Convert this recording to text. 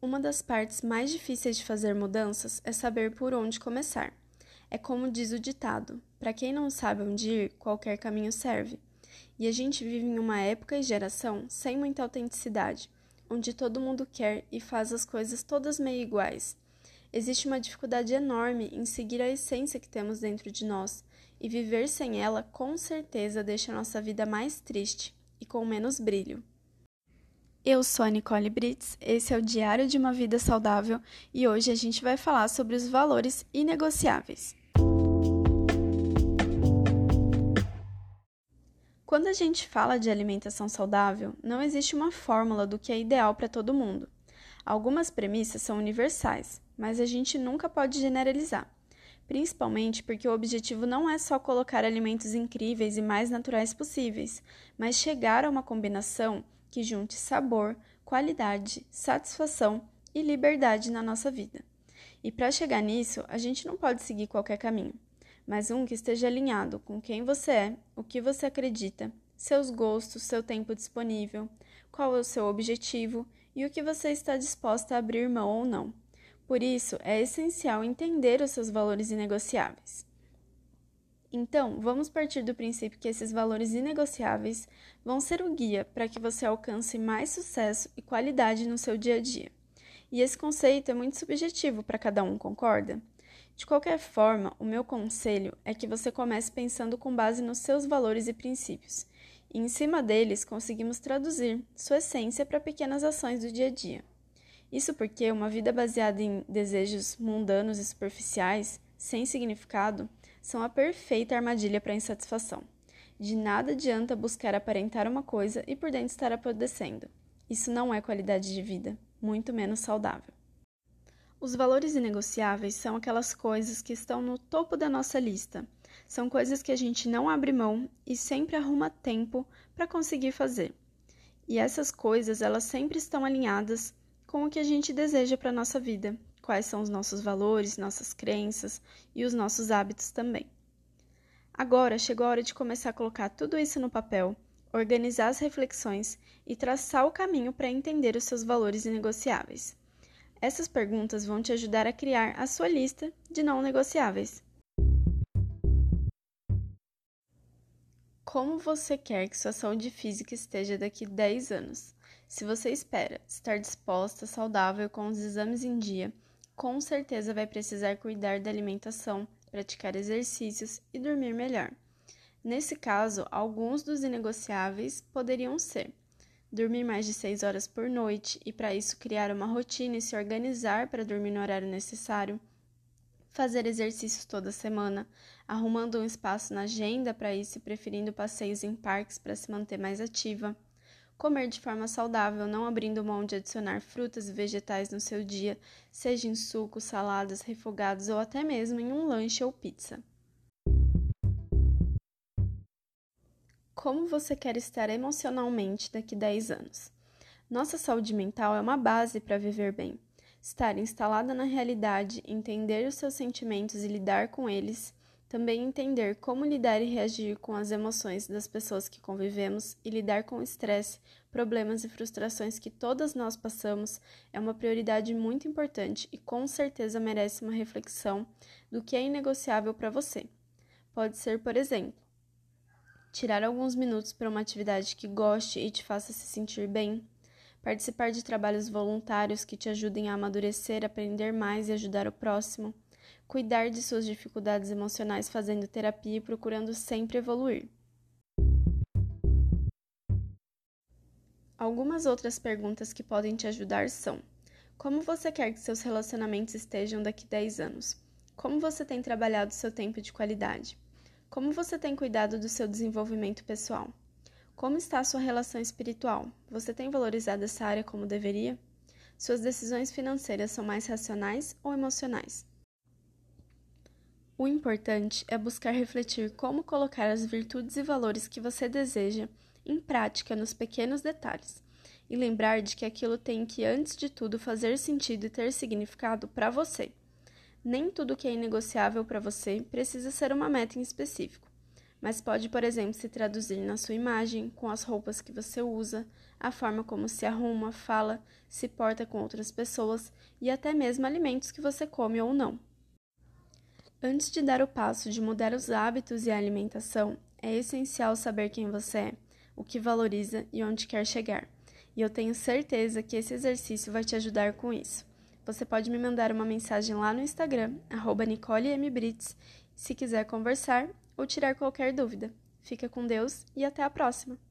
Uma das partes mais difíceis de fazer mudanças é saber por onde começar. É como diz o ditado: para quem não sabe onde ir, qualquer caminho serve. E a gente vive em uma época e geração sem muita autenticidade, onde todo mundo quer e faz as coisas todas meio iguais. Existe uma dificuldade enorme em seguir a essência que temos dentro de nós, e viver sem ela com certeza deixa nossa vida mais triste e com menos brilho. Eu sou a Nicole Brits, esse é o Diário de uma Vida Saudável e hoje a gente vai falar sobre os valores inegociáveis. Quando a gente fala de alimentação saudável, não existe uma fórmula do que é ideal para todo mundo. Algumas premissas são universais, mas a gente nunca pode generalizar, principalmente porque o objetivo não é só colocar alimentos incríveis e mais naturais possíveis, mas chegar a uma combinação que junte sabor, qualidade, satisfação e liberdade na nossa vida. E para chegar nisso, a gente não pode seguir qualquer caminho, mas um que esteja alinhado com quem você é, o que você acredita, seus gostos, seu tempo disponível, qual é o seu objetivo e o que você está disposta a abrir mão ou não. Por isso, é essencial entender os seus valores inegociáveis. Então, vamos partir do princípio que esses valores inegociáveis vão ser o guia para que você alcance mais sucesso e qualidade no seu dia a dia. E esse conceito é muito subjetivo para cada um, concorda? De qualquer forma, o meu conselho é que você comece pensando com base nos seus valores e princípios, e em cima deles conseguimos traduzir sua essência para pequenas ações do dia a dia. Isso porque uma vida baseada em desejos mundanos e superficiais, sem significado, são a perfeita armadilha para a insatisfação. De nada adianta buscar aparentar uma coisa e por dentro estar apodrecendo. Isso não é qualidade de vida, muito menos saudável. Os valores inegociáveis são aquelas coisas que estão no topo da nossa lista. São coisas que a gente não abre mão e sempre arruma tempo para conseguir fazer. E essas coisas, elas sempre estão alinhadas com o que a gente deseja para a nossa vida, quais são os nossos valores, nossas crenças e os nossos hábitos também. Agora chegou a hora de começar a colocar tudo isso no papel, organizar as reflexões e traçar o caminho para entender os seus valores inegociáveis. Essas perguntas vão te ajudar a criar a sua lista de não negociáveis. Como você quer que sua saúde física esteja daqui 10 anos? Se você espera estar disposta, saudável, com os exames em dia, com certeza vai precisar cuidar da alimentação, praticar exercícios e dormir melhor. Nesse caso, alguns dos inegociáveis poderiam ser dormir mais de 6 horas por noite e, para isso, criar uma rotina e se organizar para dormir no horário necessário, fazer exercícios toda semana, arrumando um espaço na agenda para isso e preferindo passeios em parques para se manter mais ativa Comer de forma saudável, não abrindo mão de adicionar frutas e vegetais no seu dia, seja em sucos, saladas, refogados ou até mesmo em um lanche ou pizza. Como você quer estar emocionalmente daqui 10 anos? Nossa saúde mental é uma base para viver bem. Estar instalada na realidade, entender os seus sentimentos e lidar com eles também entender como lidar e reagir com as emoções das pessoas que convivemos e lidar com o estresse, problemas e frustrações que todas nós passamos é uma prioridade muito importante e com certeza merece uma reflexão do que é inegociável para você. Pode ser, por exemplo, tirar alguns minutos para uma atividade que goste e te faça se sentir bem, participar de trabalhos voluntários que te ajudem a amadurecer, aprender mais e ajudar o próximo cuidar de suas dificuldades emocionais fazendo terapia e procurando sempre evoluir. Algumas outras perguntas que podem te ajudar são: Como você quer que seus relacionamentos estejam daqui 10 anos? Como você tem trabalhado seu tempo de qualidade? Como você tem cuidado do seu desenvolvimento pessoal? Como está a sua relação espiritual? Você tem valorizado essa área como deveria? Suas decisões financeiras são mais racionais ou emocionais? O importante é buscar refletir como colocar as virtudes e valores que você deseja em prática nos pequenos detalhes e lembrar de que aquilo tem que, antes de tudo, fazer sentido e ter significado para você. Nem tudo que é inegociável para você precisa ser uma meta em específico. mas pode, por exemplo, se traduzir na sua imagem, com as roupas que você usa, a forma como se arruma, fala, se porta com outras pessoas e até mesmo alimentos que você come ou não. Antes de dar o passo de mudar os hábitos e a alimentação, é essencial saber quem você é, o que valoriza e onde quer chegar. E eu tenho certeza que esse exercício vai te ajudar com isso. Você pode me mandar uma mensagem lá no Instagram, NicoleMBrits, se quiser conversar ou tirar qualquer dúvida. Fica com Deus e até a próxima!